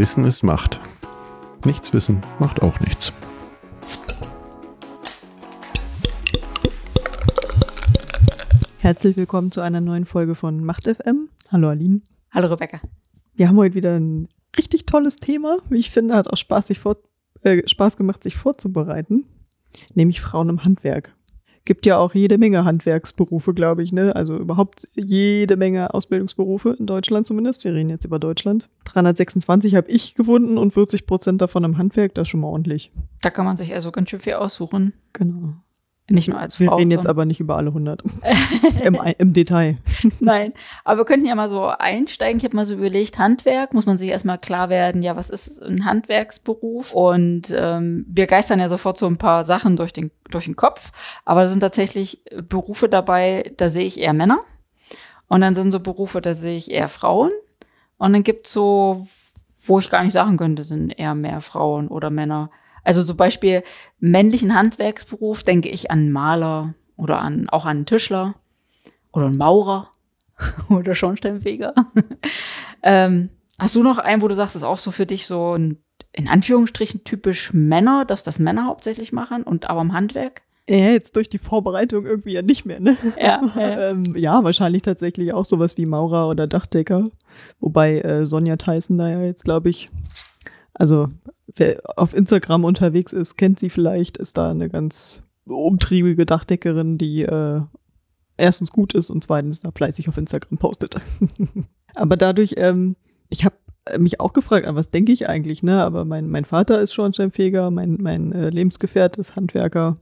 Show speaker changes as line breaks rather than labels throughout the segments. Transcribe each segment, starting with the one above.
Wissen ist Macht. Nichts wissen macht auch nichts.
Herzlich willkommen zu einer neuen Folge von Macht FM. Hallo Aline.
Hallo Rebecca.
Wir haben heute wieder ein richtig tolles Thema. Wie ich finde, hat auch Spaß, sich vor, äh, Spaß gemacht, sich vorzubereiten. Nämlich Frauen im Handwerk. Gibt ja auch jede Menge Handwerksberufe, glaube ich, ne? Also überhaupt jede Menge Ausbildungsberufe in Deutschland zumindest. Wir reden jetzt über Deutschland. 326 habe ich gefunden und 40 Prozent davon im Handwerk. Das ist schon mal ordentlich.
Da kann man sich also ganz schön viel aussuchen.
Genau.
Nicht nur als
Wir
Frau.
reden jetzt aber nicht über alle 100. Im, Im Detail.
Nein, aber wir könnten ja mal so einsteigen. Ich habe mal so überlegt, Handwerk, muss man sich erstmal klar werden, ja, was ist ein Handwerksberuf? Und ähm, wir geistern ja sofort so ein paar Sachen durch den, durch den Kopf. Aber da sind tatsächlich Berufe dabei, da sehe ich eher Männer. Und dann sind so Berufe, da sehe ich eher Frauen. Und dann gibt's so, wo ich gar nicht sagen könnte, sind eher mehr Frauen oder Männer. Also zum Beispiel männlichen Handwerksberuf denke ich an einen Maler oder an, auch an einen Tischler oder einen Maurer oder Schornsteinfeger. ähm, hast du noch einen, wo du sagst, das ist auch so für dich so ein, in Anführungsstrichen typisch Männer, dass das Männer hauptsächlich machen und aber im Handwerk?
Ja, jetzt durch die Vorbereitung irgendwie ja nicht mehr, ne?
Ja, ja.
ähm, ja, wahrscheinlich tatsächlich auch sowas wie Maurer oder Dachdecker. Wobei äh, Sonja Tyson da ja jetzt, glaube ich, also wer auf Instagram unterwegs ist, kennt sie vielleicht, ist da eine ganz umtriebige Dachdeckerin, die äh, erstens gut ist und zweitens da fleißig auf Instagram postet. Aber dadurch, ähm, ich habe mich auch gefragt, an was denke ich eigentlich, ne? Aber mein, mein Vater ist Schornsteinfeger, mein, mein äh, Lebensgefährt ist Handwerker.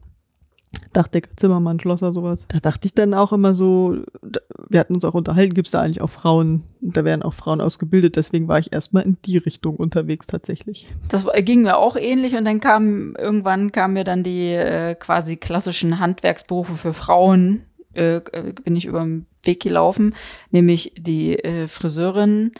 Dachdecker, Zimmermann, Schlosser, sowas. Da dachte ich dann auch immer so, wir hatten uns auch unterhalten, gibt es da eigentlich auch Frauen? Da werden auch Frauen ausgebildet, deswegen war ich erstmal in die Richtung unterwegs tatsächlich.
Das ging mir auch ähnlich und dann kam irgendwann kamen mir dann die äh, quasi klassischen Handwerksberufe für Frauen äh, äh, bin ich über den Weg gelaufen, nämlich die äh, Friseurin,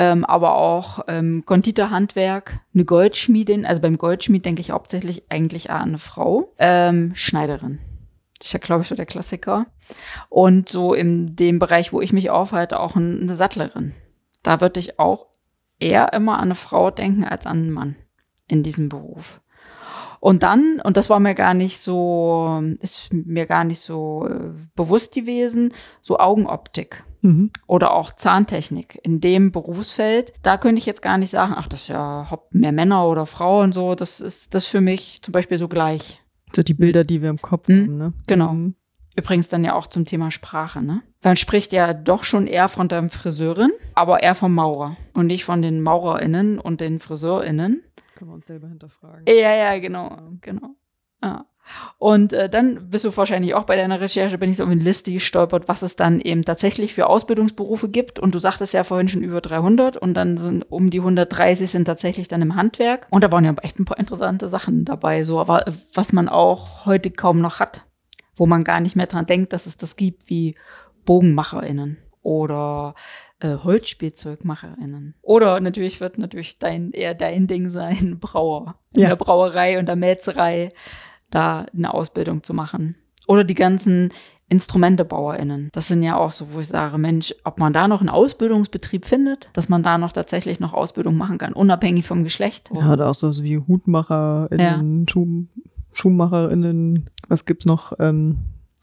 ähm, aber auch ähm, Konditorhandwerk, eine Goldschmiedin. Also beim Goldschmied denke ich hauptsächlich eigentlich an eine Frau, ähm, Schneiderin. Das ist ja, glaube ich, so der Klassiker. Und so in dem Bereich, wo ich mich aufhalte, auch ein- eine Sattlerin. Da würde ich auch eher immer an eine Frau denken als an einen Mann in diesem Beruf. Und dann, und das war mir gar nicht so, ist mir gar nicht so äh, bewusst gewesen, so Augenoptik
Mhm.
oder auch Zahntechnik in dem Berufsfeld. Da könnte ich jetzt gar nicht sagen, ach, das ist ja mehr Männer oder Frauen so. Das ist das für mich zum Beispiel so gleich.
So die Bilder, die wir im Kopf
Mhm,
haben, ne?
genau.
Mhm.
Übrigens dann ja auch zum Thema Sprache, ne? Man spricht ja doch schon eher von der Friseurin, aber eher vom Maurer und nicht von den MaurerInnen und den FriseurInnen.
Können wir uns selber hinterfragen.
Ja, ja, genau, genau. Ja. Und äh, dann bist du wahrscheinlich auch bei deiner Recherche, bin ich so auf eine Liste gestolpert, was es dann eben tatsächlich für Ausbildungsberufe gibt. Und du sagtest ja vorhin schon über 300 und dann sind um die 130 sind tatsächlich dann im Handwerk. Und da waren ja echt ein paar interessante Sachen dabei, so, aber äh, was man auch heute kaum noch hat, wo man gar nicht mehr dran denkt, dass es das gibt, wie BogenmacherInnen oder äh, HolzspielzeugmacherInnen. Oder natürlich wird natürlich dein, eher dein Ding sein, Brauer. In
Ja.
der Brauerei und der Melzerei da eine Ausbildung zu machen. Oder die ganzen InstrumentebauerInnen. Das sind ja auch so, wo ich sage, Mensch, ob man da noch einen Ausbildungsbetrieb findet, dass man da noch tatsächlich noch Ausbildung machen kann, unabhängig vom Geschlecht.
Ja, oder auch so wie HutmacherInnen, Schuh, SchuhmacherInnen, was gibt's noch? Ähm,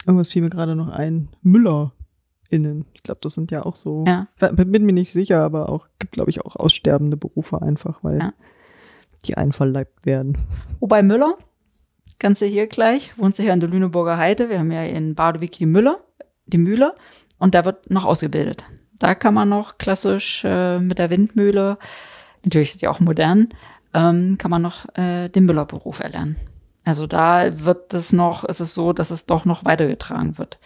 irgendwas fiel mir gerade noch ein. MüllerInnen. Ich glaube, das sind ja auch so.
Ja.
Bin bin mir nicht sicher, aber auch, gibt, glaube ich, auch aussterbende Berufe einfach, weil
Ja.
die einverleibt werden.
Wobei Müller, kannst du hier gleich, wohnst du hier in der Lüneburger Heide, wir haben ja in Badewig die Müller, die Mühle, und da wird noch ausgebildet. Da kann man noch klassisch äh, mit der Windmühle, natürlich ist die auch modern, ähm, kann man noch äh, den Müllerberuf erlernen. Also da wird es noch, ist es so, dass es doch noch weitergetragen wird,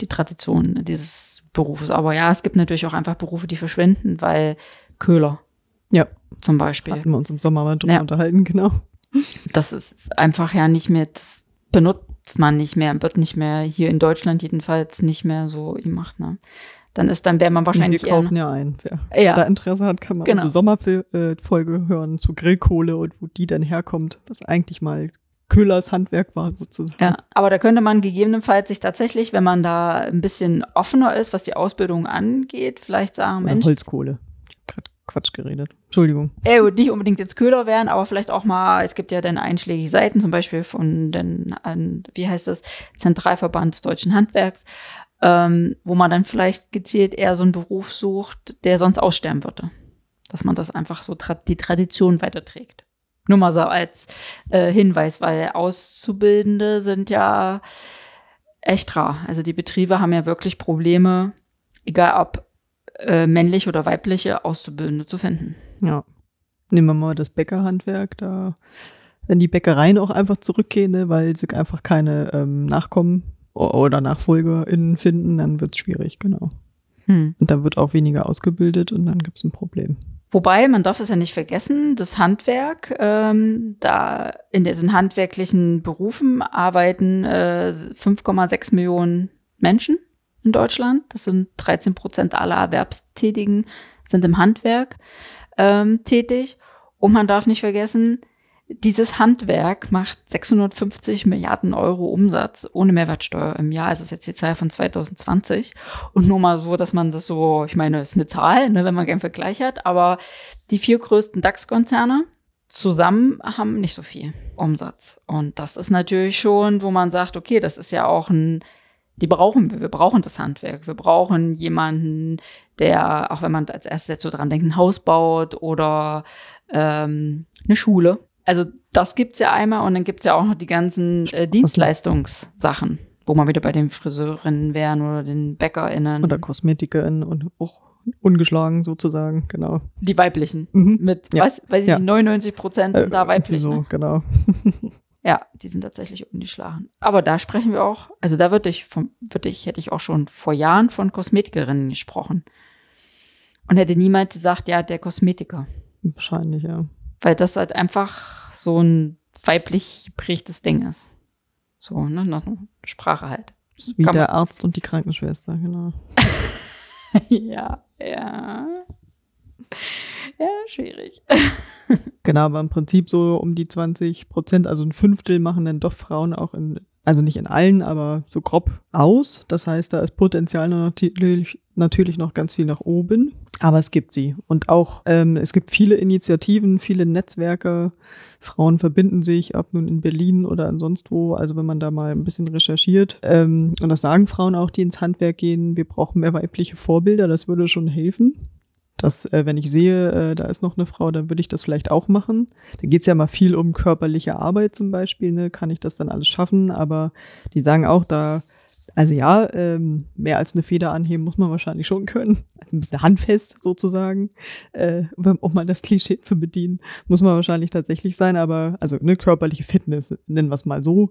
die Tradition dieses Berufes. Aber ja, es gibt natürlich auch einfach Berufe, die verschwinden, weil Köhler
Ja,
zum Beispiel.
hatten wir uns im Sommer mal drüber
Ja.
unterhalten, genau.
Das ist einfach ja nicht mehr, das benutzt man nicht mehr, wird nicht mehr hier in Deutschland jedenfalls nicht mehr so gemacht, ne? Dann ist dann, wäre man wahrscheinlich
wir kaufen ja ein. Wer
Ja.
da Interesse hat, kann man
Genau.
unsere Sommerfolge hören zu Grillkohle und wo die dann herkommt, was eigentlich mal Köhlers Handwerk war sozusagen.
ja, aber da könnte man gegebenenfalls sich tatsächlich, wenn man da ein bisschen offener ist, was die Ausbildung angeht, vielleicht sagen,
Oder
Mensch,
Holzkohle. Quatsch geredet. Entschuldigung.
Äh, und nicht unbedingt jetzt Köder werden, aber vielleicht auch mal, es gibt ja dann einschlägige Seiten, zum Beispiel von den, an, wie heißt das, Zentralverband des Deutschen Handwerks, ähm, wo man dann vielleicht gezielt eher so einen Beruf sucht, der sonst aussterben würde. Dass man das einfach so tra die Tradition weiterträgt. Nur mal so als äh, Hinweis, weil Auszubildende sind ja echt rar. Also die Betriebe haben ja wirklich Probleme, egal ob äh, männlich oder weibliche Auszubildende zu finden.
Ja. Nehmen wir mal das Bäckerhandwerk, da wenn die Bäckereien auch einfach zurückgehen, ne, weil sie einfach keine ähm, Nachkommen oder NachfolgerInnen finden, dann wird es schwierig, genau.
Hm.
Und dann wird auch weniger ausgebildet und dann gibt es ein Problem.
Wobei, man darf es ja nicht vergessen, das Handwerk, ähm, da in diesen handwerklichen Berufen arbeiten äh, 5,6 Millionen Menschen in Deutschland. Das sind 13 Prozent aller Erwerbstätigen sind im Handwerk ähm, tätig. Und man darf nicht vergessen, dieses Handwerk macht 650 Milliarden Euro Umsatz ohne Mehrwertsteuer im Jahr. Das ist jetzt die Zahl von 2020. Und nur mal so, dass man das so, ich meine, ist eine Zahl, ne, wenn man keinen Vergleich hat, aber die vier größten DAX-Konzerne zusammen haben nicht so viel Umsatz. Und das ist natürlich schon, wo man sagt, okay, das ist ja auch ein, die brauchen wir. Wir brauchen das Handwerk. Wir brauchen jemanden, der, auch wenn man als erstes jetzt so dran denkt, ein Haus baut oder ähm, eine Schule also das gibt's ja einmal und dann gibt's ja auch noch die ganzen äh, Dienstleistungssachen, wo man wieder bei den Friseurinnen wären oder den BäckerInnen.
Oder KosmetikerInnen und auch ungeschlagen sozusagen, genau.
Die weiblichen.
Mhm.
Mit,
Ja.
was, weiß ich
Ja.
nicht, 99 Prozent sind da
Äh,
weiblich.
So,
Ne?
genau.
Ja, die sind tatsächlich ungeschlagen. Aber da sprechen wir auch, also da würde ich, vom, würde ich, hätte ich auch schon vor Jahren von Kosmetikerinnen gesprochen. Und hätte niemand gesagt, ja, der Kosmetiker.
Wahrscheinlich, ja.
Weil das halt einfach so ein weiblich geprägtes Ding ist. So, ne, nach einer Sprache halt.
Wie
Kann
der Arzt und die Krankenschwester, genau.
ja, ja. Ja, schwierig.
Genau, aber im Prinzip so um die 20 Prozent, also ein Fünftel machen dann doch Frauen auch in, also nicht in allen, aber so grob aus. Das heißt, da ist Potenzial natürlich, natürlich noch ganz viel nach oben, aber es gibt sie. Und auch, ähm, es gibt viele Initiativen, viele Netzwerke. Frauen verbinden sich, ob nun in Berlin oder sonst wo. Also wenn man da mal ein bisschen recherchiert. Ähm, und das sagen Frauen auch, die ins Handwerk gehen, wir brauchen mehr weibliche Vorbilder, das würde schon helfen dass äh, wenn ich sehe, äh, da ist noch eine Frau, dann würde ich das vielleicht auch machen. Da geht's ja mal viel um körperliche Arbeit zum Beispiel, ne? kann ich das dann alles schaffen, aber die sagen auch da, also ja, ähm, mehr als eine Feder anheben muss man wahrscheinlich schon können. Also ein bisschen handfest sozusagen, äh, um mal das Klischee zu bedienen, muss man wahrscheinlich tatsächlich sein, aber also ne, körperliche Fitness, nennen wir es mal so,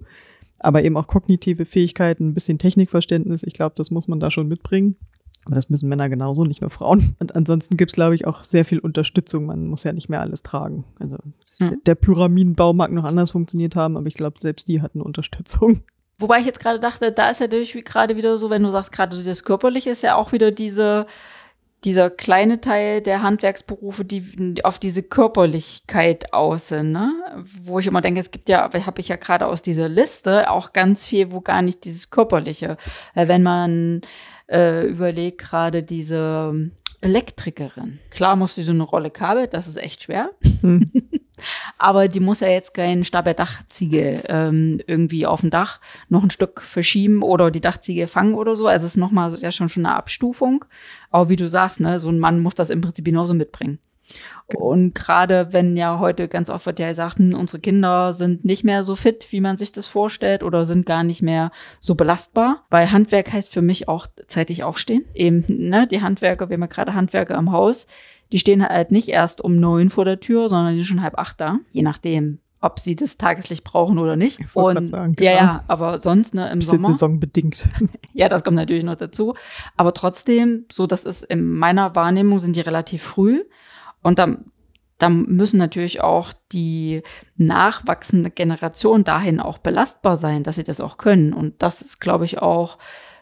aber eben auch kognitive Fähigkeiten, ein bisschen Technikverständnis, ich glaube, das muss man da schon mitbringen. Aber das müssen Männer genauso, nicht nur Frauen. Und ansonsten gibt's glaube ich, auch sehr viel Unterstützung. Man muss ja nicht mehr alles tragen. Also
Hm.
der Pyramidenbau mag noch anders funktioniert haben, aber ich glaube, selbst die hatten Unterstützung.
Wobei ich jetzt gerade dachte, da ist ja natürlich wie gerade wieder so, wenn du sagst, gerade so das Körperliche ist ja auch wieder diese, dieser kleine Teil der Handwerksberufe, die auf diese Körperlichkeit aus sind, ne? Wo ich immer denke, es gibt ja, habe ich ja gerade aus dieser Liste auch ganz viel, wo gar nicht dieses Körperliche. Weil wenn man äh, überlegt, gerade diese Elektrikerin. Klar muss sie so eine Rolle Kabel, das ist echt schwer.
Hm.
Aber die muss ja jetzt keinen Stab der Dachziegel ähm, irgendwie auf dem Dach noch ein Stück verschieben oder die Dachziegel fangen oder so. Also es ist nochmal ja schon, schon eine Abstufung. Aber wie du sagst, ne, so ein Mann muss das im Prinzip genauso mitbringen. Und gerade wenn ja heute ganz oft wird ja gesagt, hm, unsere Kinder sind nicht mehr so fit, wie man sich das vorstellt, oder sind gar nicht mehr so belastbar. Weil Handwerk heißt für mich auch zeitig aufstehen. Eben, ne, die Handwerker, wir haben ja gerade Handwerker am Haus, die stehen halt nicht erst um neun vor der Tür, sondern die sind schon halb acht da. Je nachdem, ob sie das Tageslicht brauchen oder nicht.
Ich
Und
sagen,
ja,
genau.
ja, aber sonst, ne, im Sommer.
saisonbedingt.
Ja, das kommt natürlich noch dazu. Aber trotzdem, so das ist in meiner Wahrnehmung sind die relativ früh. Und dann, dann müssen natürlich auch die nachwachsende Generation dahin auch belastbar sein, dass sie das auch können. Und das ist, glaube ich, auch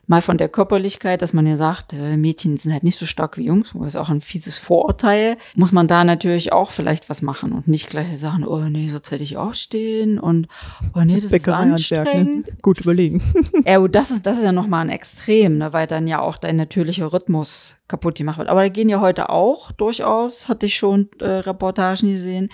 mal von der Körperlichkeit, dass man ja sagt, äh, Mädchen sind halt nicht so stark wie Jungs, das ist auch ein fieses Vorurteil, muss man da natürlich auch vielleicht was machen und nicht gleich sagen, oh nee, so zeitig aufstehen und oh nee, das ist
Bäckerei
anstrengend.
Ne? Gut überlegen.
Ja, gut, das ist, das ist ja nochmal ein Extrem, ne, weil dann ja auch dein natürlicher Rhythmus kaputt gemacht wird. Aber da gehen ja heute auch durchaus, hatte ich schon äh, Reportagen gesehen,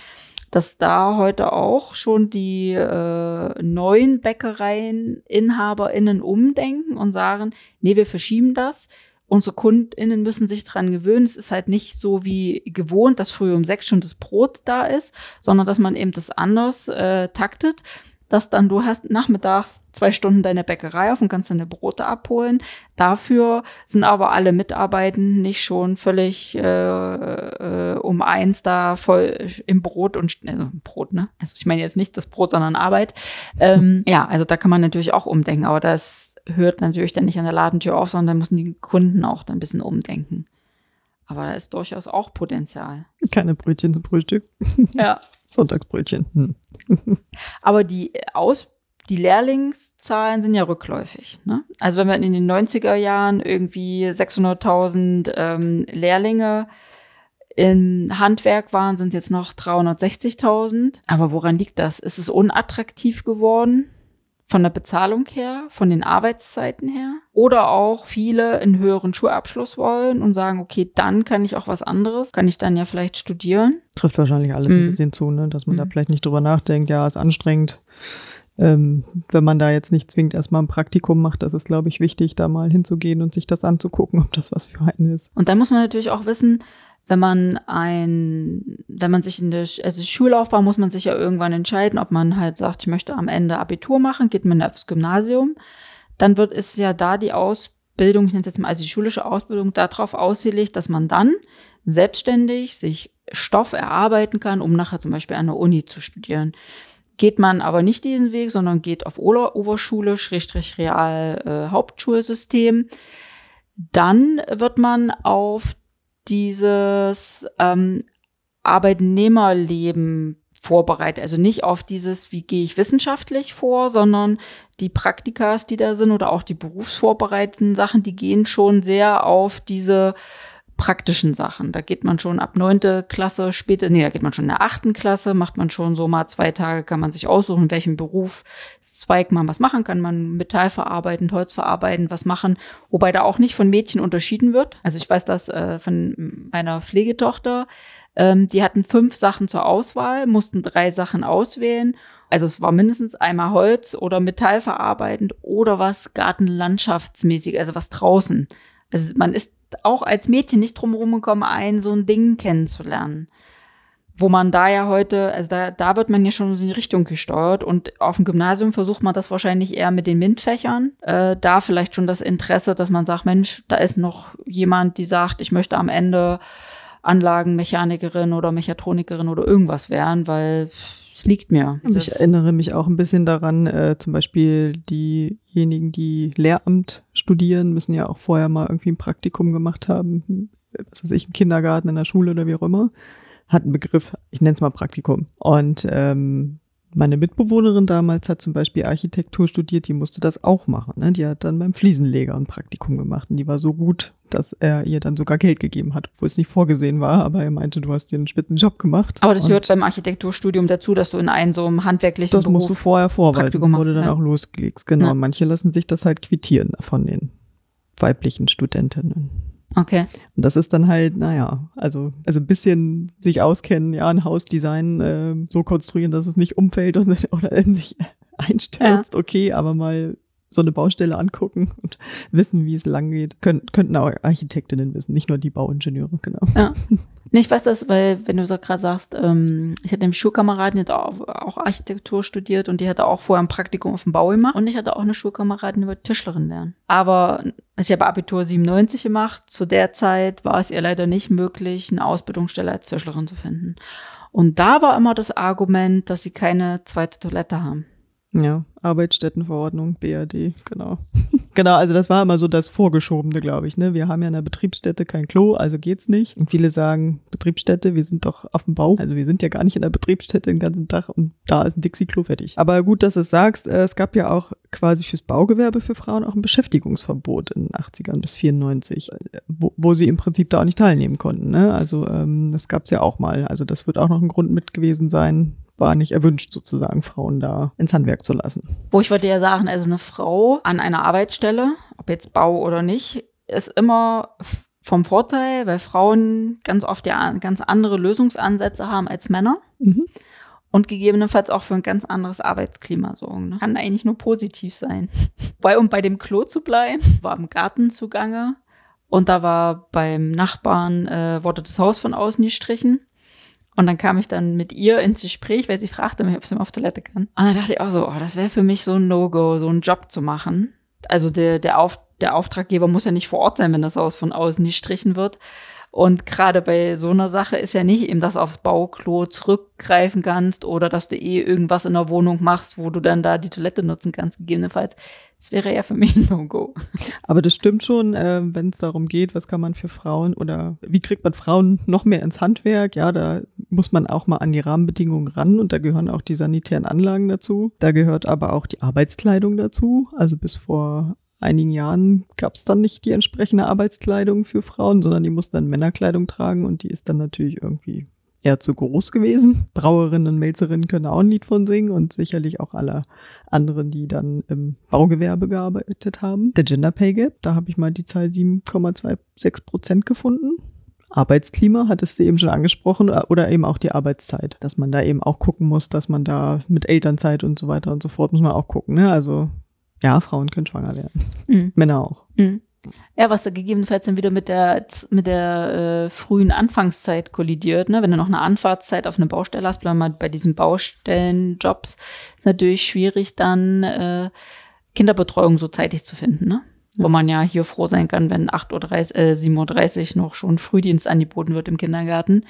dass da heute auch schon die äh, neuen Bäckereien InhaberInnen umdenken und sagen, nee, wir verschieben das. Unsere KundInnen müssen sich dran gewöhnen. Es ist halt nicht so wie gewohnt, dass früh um sechs schon das Brot da ist, sondern dass man eben das anders äh, taktet dass dann du hast nachmittags zwei Stunden deine Bäckerei auf und kannst deine Brote abholen. Dafür sind aber alle Mitarbeitenden nicht schon völlig äh, äh, um eins da voll im Brot und also Brot, ne? Also ich meine jetzt nicht das Brot, sondern Arbeit. Ähm, ja, also da kann man natürlich auch umdenken, aber das hört natürlich dann nicht an der Ladentür auf, sondern da müssen die Kunden auch dann ein bisschen umdenken. Aber da ist durchaus auch Potenzial.
Keine Brötchen zum Frühstück.
Ja.
Sonntagsbrötchen. Hm.
Aber die Aus die Lehrlingszahlen sind ja rückläufig. Ne? Also wenn wir in den 90er Jahren irgendwie 600.000 ähm, Lehrlinge im Handwerk waren, sind jetzt noch 360.000. Aber woran liegt das? Ist es unattraktiv geworden? Von der Bezahlung her, von den Arbeitszeiten her. Oder auch viele einen höheren Schulabschluss wollen und sagen, okay, dann kann ich auch was anderes, kann ich dann ja vielleicht studieren.
Trifft wahrscheinlich alles
Mhm.
ein bisschen zu, ne? dass man da
Mhm.
vielleicht nicht drüber nachdenkt, ja, ist anstrengend. Ähm, wenn man da jetzt nicht zwingend erstmal ein Praktikum macht, das ist, glaube ich, wichtig, da mal hinzugehen und sich das anzugucken, ob das was für einen ist.
Und dann muss man natürlich auch wissen, wenn man ein, wenn man sich in der also Schullaufbahn muss man sich ja irgendwann entscheiden, ob man halt sagt, ich möchte am Ende Abitur machen, geht man aufs Gymnasium, dann wird es ja da die Ausbildung, ich nenne es jetzt mal also die schulische Ausbildung, darauf ausgelegt, dass man dann selbstständig sich Stoff erarbeiten kann, um nachher zum Beispiel an der Uni zu studieren. Geht man aber nicht diesen Weg, sondern geht auf Ober Oberschule, Schrägstrich Real äh, Hauptschulsystem, dann wird man auf dieses ähm, Arbeitnehmerleben vorbereitet. Also nicht auf dieses, wie gehe ich wissenschaftlich vor, sondern die Praktikas, die da sind oder auch die berufsvorbereitenden Sachen, die gehen schon sehr auf diese praktischen Sachen. Da geht man schon ab neunte Klasse später, nee, da geht man schon in der achten Klasse, macht man schon so mal zwei Tage, kann man sich aussuchen, in welchem Berufszweig man was machen kann. Man Metall verarbeiten, Holz verarbeiten, was machen, wobei da auch nicht von Mädchen unterschieden wird. Also ich weiß das äh, von meiner Pflegetochter, ähm, die hatten fünf Sachen zur Auswahl, mussten drei Sachen auswählen. Also es war mindestens einmal Holz oder Metall verarbeitend oder was Gartenlandschaftsmäßig, also was draußen. Also man ist auch als Mädchen nicht drum gekommen, ein so ein Ding kennenzulernen. Wo man da ja heute, also da, da wird man ja schon in die Richtung gesteuert und auf dem Gymnasium versucht man das wahrscheinlich eher mit den MINT-Fächern. Äh, da vielleicht schon das Interesse, dass man sagt, Mensch, da ist noch jemand, die sagt, ich möchte am Ende Anlagenmechanikerin oder Mechatronikerin oder irgendwas werden, weil es liegt mir.
Also ich erinnere mich auch ein bisschen daran, äh, zum Beispiel diejenigen, die Lehramt studieren, müssen ja auch vorher mal irgendwie ein Praktikum gemacht haben, was weiß ich, im Kindergarten, in der Schule oder wie auch immer. Hat einen Begriff, ich nenne es mal Praktikum. Und ähm, meine Mitbewohnerin damals hat zum Beispiel Architektur studiert, die musste das auch machen. Ne? Die hat dann beim Fliesenleger ein Praktikum gemacht und die war so gut, dass er ihr dann sogar Geld gegeben hat, obwohl es nicht vorgesehen war, aber er meinte, du hast dir einen spitzen Job gemacht.
Aber das gehört beim Architekturstudium dazu, dass du in einem so einem handwerklichen
das musst du
Beruf
vorher vorweisen,
Praktikum
wurde
machst,
dann
ja.
auch losgelegt. Genau,
Ja.
manche lassen sich das halt quittieren von den weiblichen Studentinnen.
Okay.
Und das ist dann halt, naja, also, also ein bisschen sich auskennen, ja, ein Hausdesign äh, so konstruieren, dass es nicht umfällt und, oder in sich einstürzt, okay, aber mal so eine Baustelle angucken und wissen, wie es lang geht. Kön könnten auch Architektinnen wissen, nicht nur die Bauingenieure, genau.
Ja. Nee, ich weiß das, weil, wenn du so gerade sagst, ähm, ich hatte einen Schulkameraden, die hat auch, auch Architektur studiert und die hatte auch vorher ein Praktikum auf dem Bau gemacht. Und ich hatte auch eine Schulkameradin, die wollte Tischlerin werden. Aber ich habe Abitur 97 gemacht. Zu der Zeit war es ihr leider nicht möglich, eine Ausbildungsstelle als Tischlerin zu finden. Und da war immer das Argument, dass sie keine zweite Toilette haben.
Ja, Arbeitsstättenverordnung, BRD, genau. genau, also das war immer so das Vorgeschobene, glaube ich. Ne? Wir haben ja in der Betriebsstätte kein Klo, also geht's nicht. Und viele sagen, Betriebsstätte, wir sind doch auf dem Bau. Also wir sind ja gar nicht in der Betriebsstätte den ganzen Tag und da ist ein Dixie-Klo fertig. Aber gut, dass du es sagst, äh, es gab ja auch quasi fürs Baugewerbe für Frauen auch ein Beschäftigungsverbot in den 80ern bis 94, äh, wo, wo sie im Prinzip da auch nicht teilnehmen konnten. Ne? Also ähm, das gab's ja auch mal. Also das wird auch noch ein Grund mit gewesen sein, war nicht erwünscht, sozusagen Frauen da ins Handwerk zu lassen.
Wo ich würde ja sagen, also eine Frau an einer Arbeitsstelle, ob jetzt Bau oder nicht, ist immer vom Vorteil, weil Frauen ganz oft ja ganz andere Lösungsansätze haben als Männer. Mhm. Und gegebenenfalls auch für ein ganz anderes Arbeitsklima sorgen. Ne? Kann eigentlich nur positiv sein. Bei, um bei dem Klo zu bleiben, war im Garten zugange. Und da war beim Nachbarn, äh, wurde das Haus von außen gestrichen. Und dann kam ich dann mit ihr ins Gespräch, weil sie fragte mich, ob sie mal auf Toilette kann. Und dann dachte ich auch so, oh, das wäre für mich so ein No-Go, so einen Job zu machen. Also der, der, auf, der Auftraggeber muss ja nicht vor Ort sein, wenn das Haus von außen gestrichen wird. Und gerade bei so einer Sache ist ja nicht eben, dass aufs Bauklo zurückgreifen kannst oder dass du eh irgendwas in der Wohnung machst, wo du dann da die Toilette nutzen kannst, gegebenenfalls. Das wäre ja für mich ein No-Go.
Aber das stimmt schon, äh, wenn es darum geht, was kann man für Frauen oder wie kriegt man Frauen noch mehr ins Handwerk? Ja, da muss man auch mal an die Rahmenbedingungen ran und da gehören auch die sanitären Anlagen dazu. Da gehört aber auch die Arbeitskleidung dazu. Also bis vor einigen Jahren gab es dann nicht die entsprechende Arbeitskleidung für Frauen, sondern die mussten dann Männerkleidung tragen und die ist dann natürlich irgendwie eher zu groß gewesen. Brauerinnen und Melzerinnen können auch ein Lied von singen und sicherlich auch alle anderen, die dann im Baugewerbe gearbeitet haben. Der Gender Pay Gap, da habe ich mal die Zahl 7,26 Prozent gefunden. Arbeitsklima, hattest du eben schon angesprochen, oder eben auch die Arbeitszeit, dass man da eben auch gucken muss, dass man da mit Elternzeit und so weiter und so fort muss man auch gucken. Ne? Also ja, Frauen können schwanger werden. Mhm. Männer auch. Mhm.
Ja, was da gegebenenfalls dann wieder mit der mit der äh, frühen Anfangszeit kollidiert, ne? Wenn du noch eine Anfahrtszeit auf eine Baustelle hast, bleiben wir bei diesen Baustellenjobs natürlich schwierig, dann äh, Kinderbetreuung so zeitig zu finden, ne? Ja. Wo man ja hier froh sein kann, wenn 8.30 Uhr, äh, 7.30 Uhr noch schon Frühdienst angeboten wird im Kindergarten.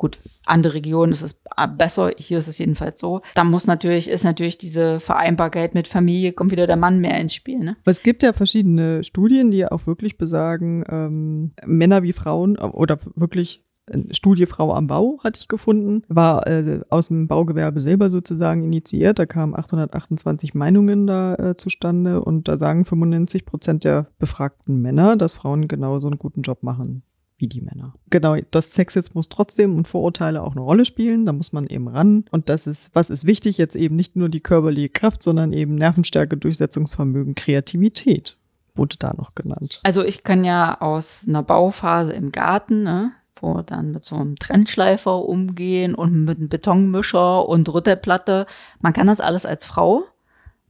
Gut, andere Regionen ist es besser, hier ist es jedenfalls so. Da muss natürlich, ist natürlich diese Vereinbarkeit mit Familie, kommt wieder der Mann mehr ins Spiel. Ne?
Es gibt ja verschiedene Studien, die auch wirklich besagen, ähm, Männer wie Frauen oder wirklich Studie Frau am Bau hatte ich gefunden, war äh, aus dem Baugewerbe selber sozusagen initiiert. Da kamen 828 Meinungen da äh, zustande und da sagen 95 Prozent der befragten Männer, dass Frauen genauso einen guten Job machen wie die Männer. Genau, dass Sexismus trotzdem und Vorurteile auch eine Rolle spielen, da muss man eben ran. Und das ist, was ist wichtig, jetzt eben nicht nur die körperliche Kraft, sondern eben Nervenstärke, Durchsetzungsvermögen, Kreativität wurde da noch genannt.
Also ich kann ja aus einer Bauphase im Garten, ne, wo dann mit so einem Trennschleifer umgehen und mit einem Betonmischer und Rüttelplatte. Man kann das alles als Frau.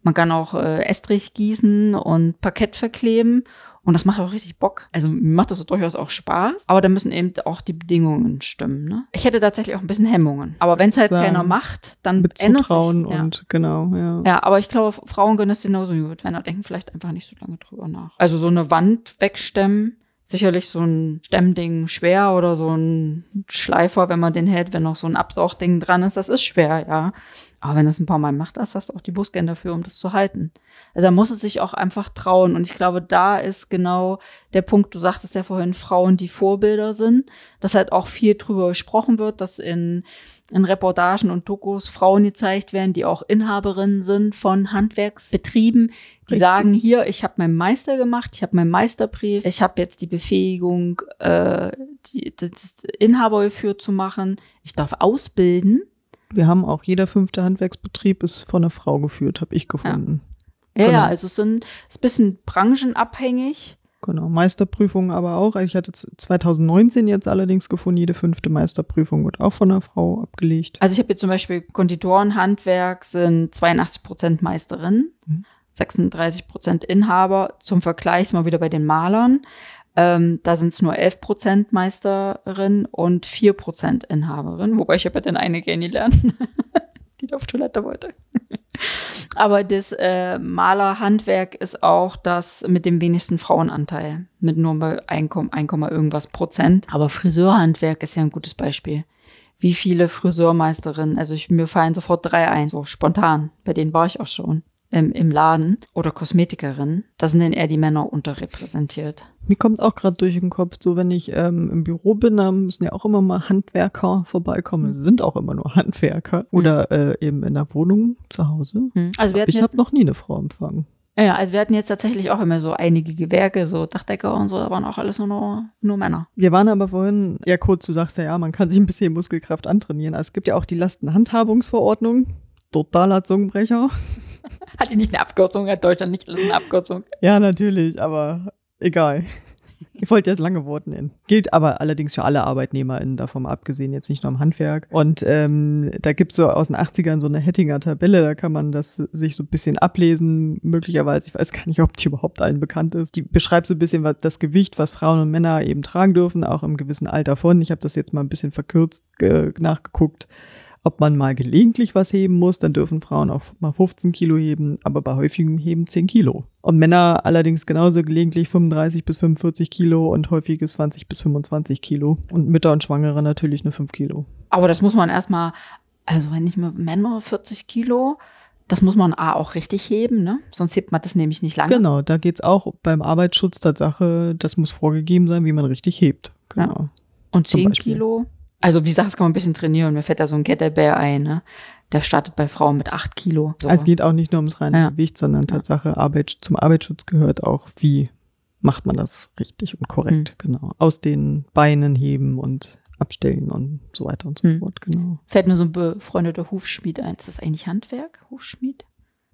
Man kann auch äh, Estrich gießen und Parkett verkleben. Und das macht auch richtig Bock. Also macht das durchaus auch Spaß. Aber da müssen eben auch die Bedingungen stimmen. Ne? Ich hätte tatsächlich auch ein bisschen Hemmungen. Aber wenn es halt Sagen, keiner macht, dann
mit ändert Zutrauen sich, ja. und genau, ja.
Ja, aber ich glaube, Frauen können es genauso gut. Männer denken vielleicht einfach nicht so lange drüber nach. Also so eine Wand wegstemmen sicherlich so ein Stemmding schwer oder so ein Schleifer, wenn man den hält, wenn noch so ein Absaugding dran ist, das ist schwer, ja. Aber wenn es ein paar Mal macht, hast du auch die Busgänge dafür, um das zu halten. Also er muss es sich auch einfach trauen. Und ich glaube, da ist genau der Punkt, du sagtest ja vorhin, Frauen, die Vorbilder sind, dass halt auch viel drüber gesprochen wird, dass in, in Reportagen und Dokus Frauen gezeigt werden, die auch Inhaberinnen sind von Handwerksbetrieben, die Richtig. sagen, hier, ich habe meinen Meister gemacht, ich habe meinen Meisterbrief, ich habe jetzt die Befähigung, äh, die, das Inhaber geführt zu machen, ich darf ausbilden
wir haben auch jeder fünfte Handwerksbetrieb ist von einer Frau geführt, habe ich gefunden.
Ja, genau. ja, also es sind, ist ein bisschen branchenabhängig.
Genau, Meisterprüfungen aber auch. Also ich hatte 2019 jetzt allerdings gefunden, jede fünfte Meisterprüfung wird auch von einer Frau abgelegt.
Also ich habe jetzt zum Beispiel Konditorenhandwerk sind 82 Prozent Meisterinnen, mhm. 36 Prozent Inhaber. Zum Vergleich mal wieder bei den Malern. Ähm, da sind es nur 11 Prozent Meisterin und 4 Prozent Inhaberin, wobei ich habe ja dann eine kennengelernt, die auf Toilette wollte. Aber das äh, Malerhandwerk ist auch das mit dem wenigsten Frauenanteil, mit nur bei 1, 1, irgendwas Prozent. Aber Friseurhandwerk ist ja ein gutes Beispiel. wie viele Friseurmeisterinnen, also ich, mir fallen sofort drei ein, so spontan. Bei denen war ich auch schon im, im Laden oder Kosmetikerinnen. Da sind dann eher die Männer unterrepräsentiert.
Mir kommt auch gerade durch den Kopf, so wenn ich ähm, im Büro bin, dann müssen ja auch immer mal Handwerker vorbeikommen.
Mhm.
Sind auch immer nur Handwerker. Oder äh, eben in der Wohnung zu Hause.
Hm. Also wir
Ich habe noch nie eine Frau empfangen.
ja, also wir hatten jetzt tatsächlich auch immer so einige Gewerke, so Dachdecker und so, da waren auch alles nur, nur, Männer.
Wir waren aber vorhin, ja kurz, du sagst ja, ja, man kann sich ein bisschen Muskelkraft antrainieren. Also es gibt ja auch die Lastenhandhabungsverordnung. Totaler Zungenbrecher.
Hat die nicht eine Abkürzung? Hat Deutschland nicht eine Abkürzung?
Ja, natürlich, aber egal. Ich wollte jetzt lange Worte nennen. Gilt aber allerdings für alle ArbeitnehmerInnen davon abgesehen, jetzt nicht nur im Handwerk. Und ähm, da gibt's so aus den 80ern so eine Hettinger Tabelle, da kann man das sich so ein bisschen ablesen, möglicherweise. Ich weiß gar nicht, ob die überhaupt allen bekannt ist. Die beschreibt so ein bisschen was, das Gewicht, was Frauen und Männer eben tragen dürfen, auch im gewissen Alter von. Ich habe das jetzt mal ein bisschen verkürzt äh, nachgeguckt. Ob man mal gelegentlich was heben muss, dann dürfen Frauen auch mal 15 Kilo heben, aber bei häufigem Heben 10 Kilo. Und Männer allerdings genauso gelegentlich 35 bis 45 Kilo und häufiges 20 bis 25 Kilo. Und Mütter und Schwangere natürlich nur 5 Kilo.
Aber das muss man erstmal, also wenn nicht mehr Männer 40 Kilo, das muss man A auch richtig heben, ne? Sonst hebt man das nämlich nicht lange.
Genau, da geht's auch beim Arbeitsschutz Tatsache, das muss vorgegeben sein, wie man richtig hebt. Genau.
Und
Zum
10
Beispiel.
Kilo. Also wie gesagt, das kann man ein bisschen trainieren. Mir fällt da so ein Kettlebell ein, ne? Der startet bei Frauen mit 8 Kilo. So.
Also es geht auch nicht nur ums reine
Ja.
Gewicht, sondern Tatsache Arbeit, zum Arbeitsschutz gehört auch, wie macht man das richtig und korrekt,
Hm.
genau. Aus den Beinen heben und abstellen und so weiter und so
Hm.
fort, genau.
Fällt mir so ein befreundeter Hufschmied ein. Ist das eigentlich Handwerk? Hufschmied?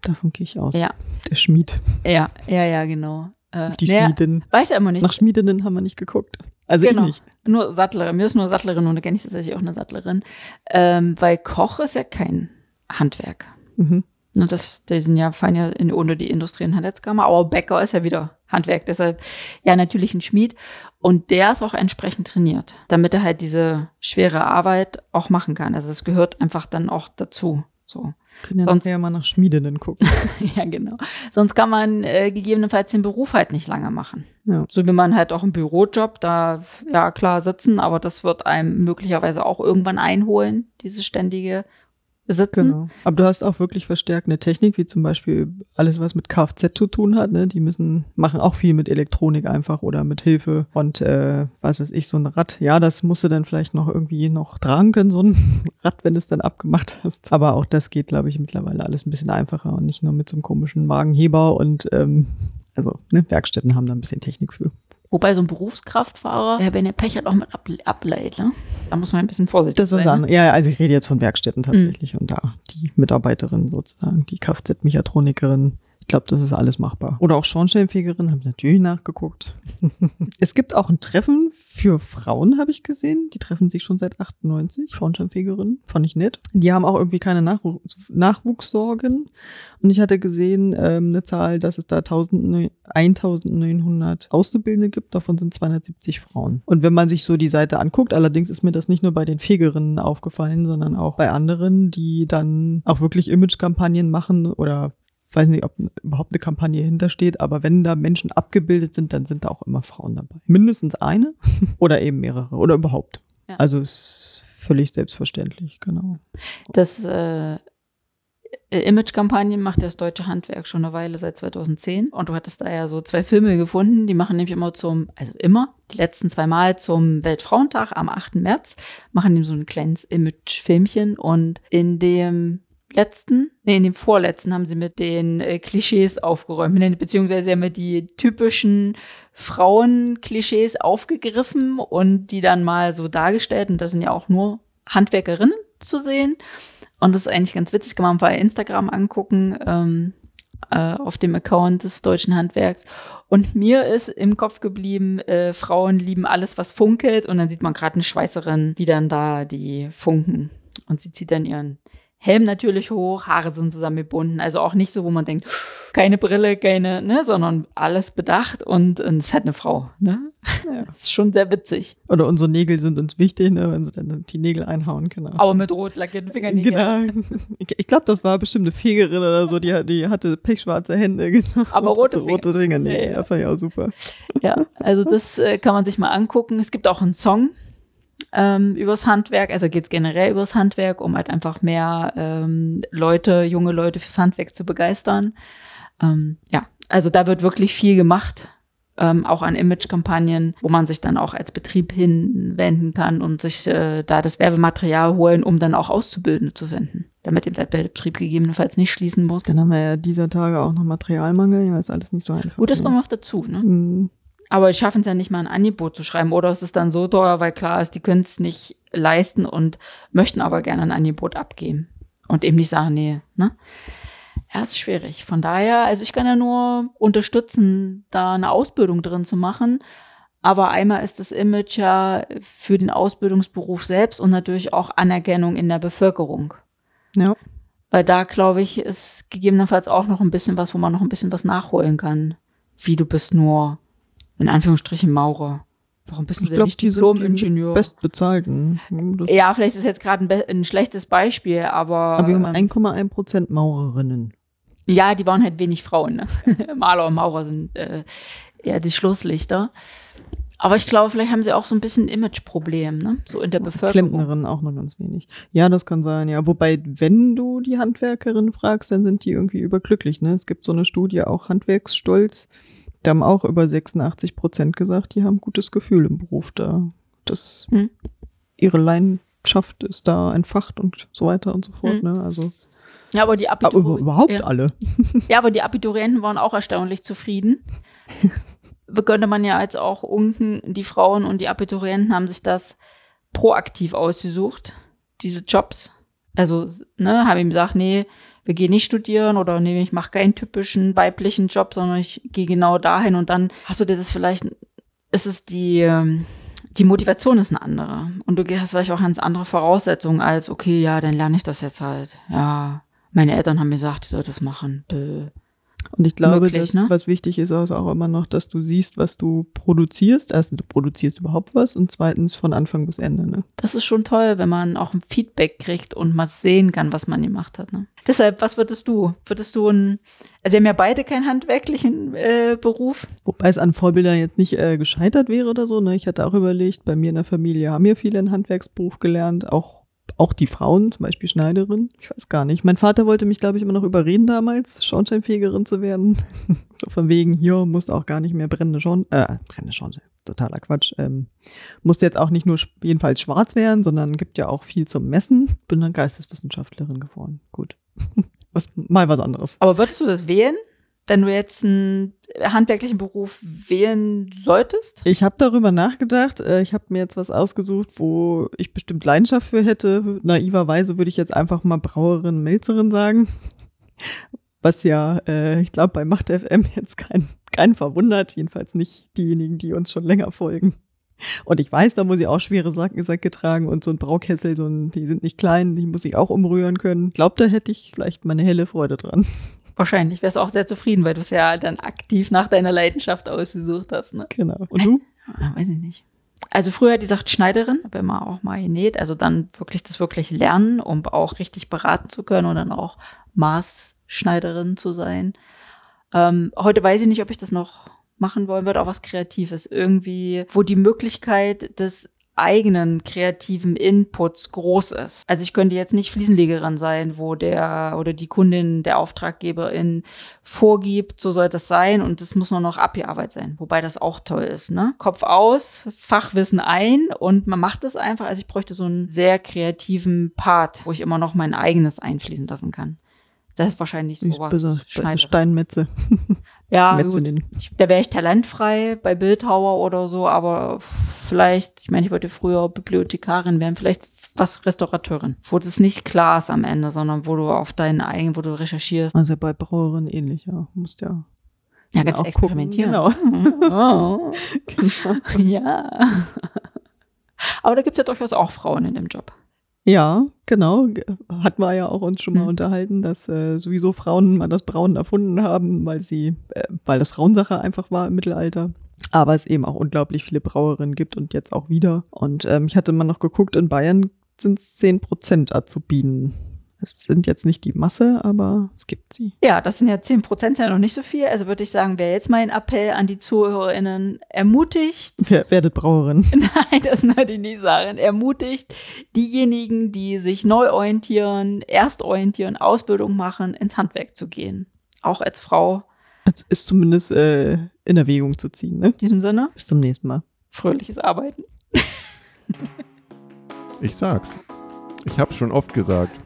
Davon gehe ich aus.
Ja.
Der Schmied,
Ja, ja, ja, genau. Äh,
die
naja,
Schmiedin.
Weiß ja immer nicht.
Nach Schmiedinnen haben wir nicht geguckt. Also
Genau.
ich nicht.
Nur Sattlerin. Mir ist nur Sattlerin und da kenne ich tatsächlich auch eine Sattlerin. Ähm, weil Koch ist ja kein Handwerk.
Mhm.
Und das, die sind ja, fallen ja in, unter die Industrie- und Handelskammer. Aber Bäcker ist ja wieder Handwerk. Deshalb ja natürlich ein Schmied. Und der ist auch entsprechend trainiert, damit er halt diese schwere Arbeit auch machen kann. Also es gehört einfach dann auch dazu. So.
Können ja
Sonst-
nachher mal nach Schmiedinnen gucken.
ja, genau. Sonst kann man äh, gegebenenfalls den Beruf halt nicht lange machen.
Ja.
So wie man halt auch im Bürojob da, ja klar, sitzen, aber das wird einem möglicherweise auch irgendwann einholen, dieses ständige Sitzen.
Genau. Aber du hast auch wirklich verstärkende Technik, wie zum Beispiel alles, was mit Kfz zu tun hat. Ne? Die müssen machen auch viel mit Elektronik einfach oder mit Hilfe und äh, was weiß ich, so ein Rad. Ja, das musst du dann vielleicht noch irgendwie noch tragen können, so ein Rad, wenn du es dann abgemacht hast. Aber auch das geht, glaube ich, mittlerweile alles ein bisschen einfacher und nicht nur mit so einem komischen Magenheber und ähm, also ne, Werkstätten haben da ein bisschen Technik für.
Wobei so ein Berufskraftfahrer, ja, wenn er Pech hat, auch mit Ab Ableid, ne? Da muss man ein bisschen vorsichtig
Das
sein. Ne?
anderes. Ja, also ich rede jetzt von Werkstätten tatsächlich und da die Mitarbeiterin sozusagen, die Kfz-Mechatronikerin. Ich glaube, das ist alles machbar. Oder auch Schornsteinfegerin, habe ich natürlich nachgeguckt. es gibt auch ein Treffen für Frauen, habe ich gesehen. Die treffen sich schon seit 98. Schornsteinfegerin, fand ich nett. Die haben auch irgendwie keine Nachwu Nachwuchssorgen. Und ich hatte gesehen, ähm, eine Zahl, dass es da 1000, 1900 Auszubildende gibt. Davon sind 270 Frauen. Und wenn man sich so die Seite anguckt, allerdings ist mir das nicht nur bei den Fegerinnen aufgefallen, sondern auch bei anderen, die dann auch wirklich Imagekampagnen machen oder weiß nicht, ob überhaupt eine Kampagne hintersteht, aber wenn da Menschen abgebildet sind, dann sind da auch immer Frauen dabei. Mindestens eine oder eben mehrere oder überhaupt.
Ja.
Also ist völlig selbstverständlich, genau.
Das äh, Image-Kampagnen macht das deutsche Handwerk schon eine Weile, seit 2010. Und du hattest da ja so zwei Filme gefunden, die machen nämlich immer zum, also immer, die letzten zwei Mal zum Weltfrauentag am 8. März, machen die so ein kleines Image-Filmchen. Und in dem letzten, nee, in dem vorletzten haben sie mit den äh, Klischees aufgeräumt, beziehungsweise haben wir die typischen Frauen-Klischees aufgegriffen und die dann mal so dargestellt. Und da sind ja auch nur Handwerkerinnen zu sehen. Und das ist eigentlich ganz witzig, kann man Instagram angucken, ähm, äh, auf dem Account des deutschen Handwerks. Und mir ist im Kopf geblieben, äh, Frauen lieben alles, was funkelt. Und dann sieht man gerade eine Schweißerin, wie dann da die funken. Und sie zieht dann ihren Helm natürlich hoch, Haare sind zusammengebunden. Also auch nicht so, wo man denkt, keine Brille, keine, ne, sondern alles bedacht und es hat eine Frau, ne?
Ja.
Das ist schon sehr witzig.
Oder unsere Nägel sind uns wichtig, ne, wenn sie dann die Nägel einhauen, genau.
Aber mit rot lackierten Fingernägeln.
Genau. Ich, glaube, das war bestimmt eine Fegerin oder so, die, die hatte pechschwarze Hände, genau.
Aber rote Finger.
rote Finger. Nee,
Ja,
ja,
ja.
fand ich auch super.
Ja, also das äh, kann man sich mal angucken. Es gibt auch einen Song ähm, übers Handwerk, also geht's generell übers Handwerk, um halt einfach mehr ähm, Leute, junge Leute fürs Handwerk zu begeistern. Ähm, ja, also da wird wirklich viel gemacht, ähm, auch an Image-Kampagnen, wo man sich dann auch als Betrieb hinwenden kann und sich äh, da das Werbematerial holen, um dann auch Auszubildende zu finden, damit eben der Betrieb gegebenenfalls nicht schließen muss.
Dann haben wir ja dieser Tage auch noch Materialmangel, ja, ist alles nicht so einfach.
Gut, das kommt noch dazu, ne?
Mhm.
Aber schaffen es ja nicht mal ein Angebot zu schreiben. Oder es ist dann so teuer, weil klar ist, die können es nicht leisten und möchten aber gerne ein Angebot abgeben. Und eben nicht sagen, nee, ne? Ja, ist schwierig. Von daher, also ich kann ja nur unterstützen, da eine Ausbildung drin zu machen. Aber einmal ist das Image ja für den Ausbildungsberuf selbst und natürlich auch Anerkennung in der Bevölkerung.
Ja.
Weil da, glaube ich, ist gegebenenfalls auch noch ein bisschen was, wo man noch ein bisschen was nachholen kann. Wie du bist nur in Anführungsstrichen Maurer. Warum bist du
Ich
denn
glaube,
nicht Diplom-Ingenieur?
bestbezahlten. Das-
Ja, vielleicht ist jetzt gerade ein, ein schlechtes Beispiel, aber,
Aber wir haben
ähm,
1,1 Prozent Maurerinnen.
ja, die waren halt wenig Frauen. Ne? Maler und Maurer sind äh, eher die Schlusslichter. Aber ich glaube, vielleicht haben sie auch so ein bisschen ein Imageproblem, ne? So in der Bevölkerung.
Klempnerinnen auch noch ganz wenig. Ja, das kann sein, ja. Wobei, wenn du die Handwerkerin fragst, dann sind die irgendwie überglücklich. Ne? Es gibt so eine Studie, auch Handwerksstolz. Da haben auch über 86 Prozent gesagt, die haben gutes Gefühl im Beruf da. Das,
Hm.
ihre Leidenschaft ist da entfacht und so weiter und so fort.
Hm.
Ne? Also,
Ja, aber die
aber
Abitur
überhaupt
ja.
alle.
Ja, aber die Abiturienten waren auch erstaunlich zufrieden. Könnte man ja jetzt auch unten, die Frauen und die Abiturienten haben sich das proaktiv ausgesucht, diese Jobs. Also, ne, haben ihm gesagt, nee, wir gehen nicht studieren oder nee, ich mache keinen typischen weiblichen Job, sondern ich gehe genau dahin und dann hast du dir das vielleicht, ist es die, ähm, die Motivation ist eine andere. Und du hast vielleicht auch ganz andere Voraussetzungen als, okay, ja, dann lerne ich das jetzt halt. Ja, meine Eltern haben mir gesagt, ich soll das machen. Bäh.
Und ich glaube,
Möglich,
dass,
ne?
was wichtig ist, ist auch immer noch, dass du siehst, was du produzierst. Erstens, du produzierst überhaupt was und zweitens von Anfang bis Ende. Ne?
Das ist schon toll, wenn man auch ein Feedback kriegt und mal sehen kann, was man gemacht hat. Ne? Deshalb, was würdest du? Würdest du ein, also wir haben ja beide keinen handwerklichen äh, Beruf.
Wobei es an Vorbildern jetzt nicht äh, gescheitert wäre oder so. Ne? Ich hatte auch überlegt, bei mir in der Familie haben ja viele einen Handwerksberuf gelernt, auch, auch die Frauen, zum Beispiel Schneiderin. Ich weiß gar nicht. Mein Vater wollte mich, glaube ich, immer noch überreden damals, Schornsteinfegerin zu werden. so von wegen, hier musst auch gar nicht mehr brennende Schorn, äh, brennende Schornstein, totaler Quatsch. Ähm, musste jetzt auch nicht nur jedenfalls schwarz werden, sondern gibt ja auch viel zum Messen. Bin dann Geisteswissenschaftlerin geworden. Gut. was, mal was anderes.
Aber würdest du das wählen, wenn du jetzt einen handwerklichen Beruf wählen solltest?
Ich habe darüber nachgedacht. Äh, Ich habe mir jetzt was ausgesucht, wo ich bestimmt Leidenschaft für hätte. Naiverweise würde ich jetzt einfach mal Brauerin, Melzerin sagen. Was ja, äh, ich glaube, bei Macht FM jetzt kein, keinen verwundert. Jedenfalls nicht diejenigen, die uns schon länger folgen. Und ich weiß, da muss ich auch schwere Säcke tragen und so ein Braukessel, so ein, die sind nicht klein, die muss ich auch umrühren können. Ich glaube, da hätte ich vielleicht meine helle Freude dran.
Wahrscheinlich wärst du auch sehr zufrieden, weil du es ja dann aktiv nach deiner Leidenschaft ausgesucht hast. Ne?
Genau. Und du?
Ja, weiß ich nicht. Also früher hat die gesagt Schneiderin, habe immer auch mal genäht, also dann wirklich das wirklich lernen, um auch richtig beraten zu können und dann auch Maßschneiderin zu sein. Ähm, heute weiß ich nicht, ob ich das noch machen wollen würde, auch was Kreatives. Irgendwie, wo die Möglichkeit des eigenen kreativen Inputs groß ist. Also ich könnte jetzt nicht Fliesenlegerin sein, wo der oder die Kundin, der Auftraggeberin vorgibt, so soll das sein und das muss nur noch abgearbeitet sein. Wobei das auch toll ist, ne? Kopf aus, Fachwissen ein und man macht es einfach. Also ich bräuchte so einen sehr kreativen Part, wo ich immer noch mein eigenes einfließen lassen kann. Das ist wahrscheinlich
Ich
sowas.
bin so, so Steinmetze.
Ja, gut. Ich, da wäre ich talentfrei bei Bildhauer oder so, aber vielleicht, ich meine, ich wollte früher Bibliothekarin werden, vielleicht was Restaurateurin, wo das nicht klar ist am Ende, sondern wo du auf deinen eigenen, wo du recherchierst.
Also bei Brauerin ähnlich, ja. Musst ja.
Ja, ganz experimentieren.
Gucken,
Oh.
genau.
ja. Aber da gibt's ja durchaus auch Frauen in dem Job.
Ja, genau. Ge- Hatten wir ja auch uns schon mal
Hm.
unterhalten, dass äh, sowieso Frauen mal das Brauen erfunden haben, weil sie, äh, weil das Frauensache einfach war im Mittelalter. Aber es eben auch unglaublich viele Brauerinnen gibt und jetzt auch wieder. Und ähm, ich hatte mal noch geguckt, in Bayern sind es 10 Prozent Azubinen. Es sind jetzt nicht die Masse, aber es gibt sie.
Ja, das sind ja 10 Prozent, ja noch nicht so viel. Also würde ich sagen, wäre jetzt mein Appell an die ZuhörerInnen ermutigt,
Wer, werdet Brauerin.
Nein, das sollte ich nicht sagen. Ermutigt diejenigen, die sich neu orientieren, erst orientieren, Ausbildung machen, ins Handwerk zu gehen. Auch als Frau.
Es ist zumindest äh, in Erwägung zu ziehen. Ne?
In diesem Sinne,
Bis zum nächsten Mal.
fröhliches Arbeiten.
Ich sag's. Ich hab's schon oft gesagt.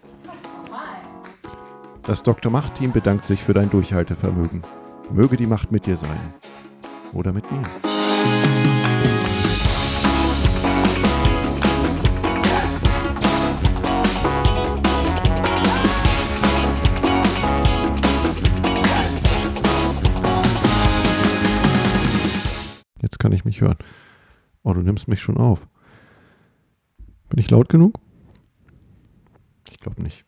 Das Dr. Macht-Team bedankt sich für dein Durchhaltevermögen. Möge die Macht mit dir sein. Oder mit mir. Jetzt kann ich mich hören. Oh, du nimmst mich schon auf. Bin ich laut genug? Ich glaube nicht.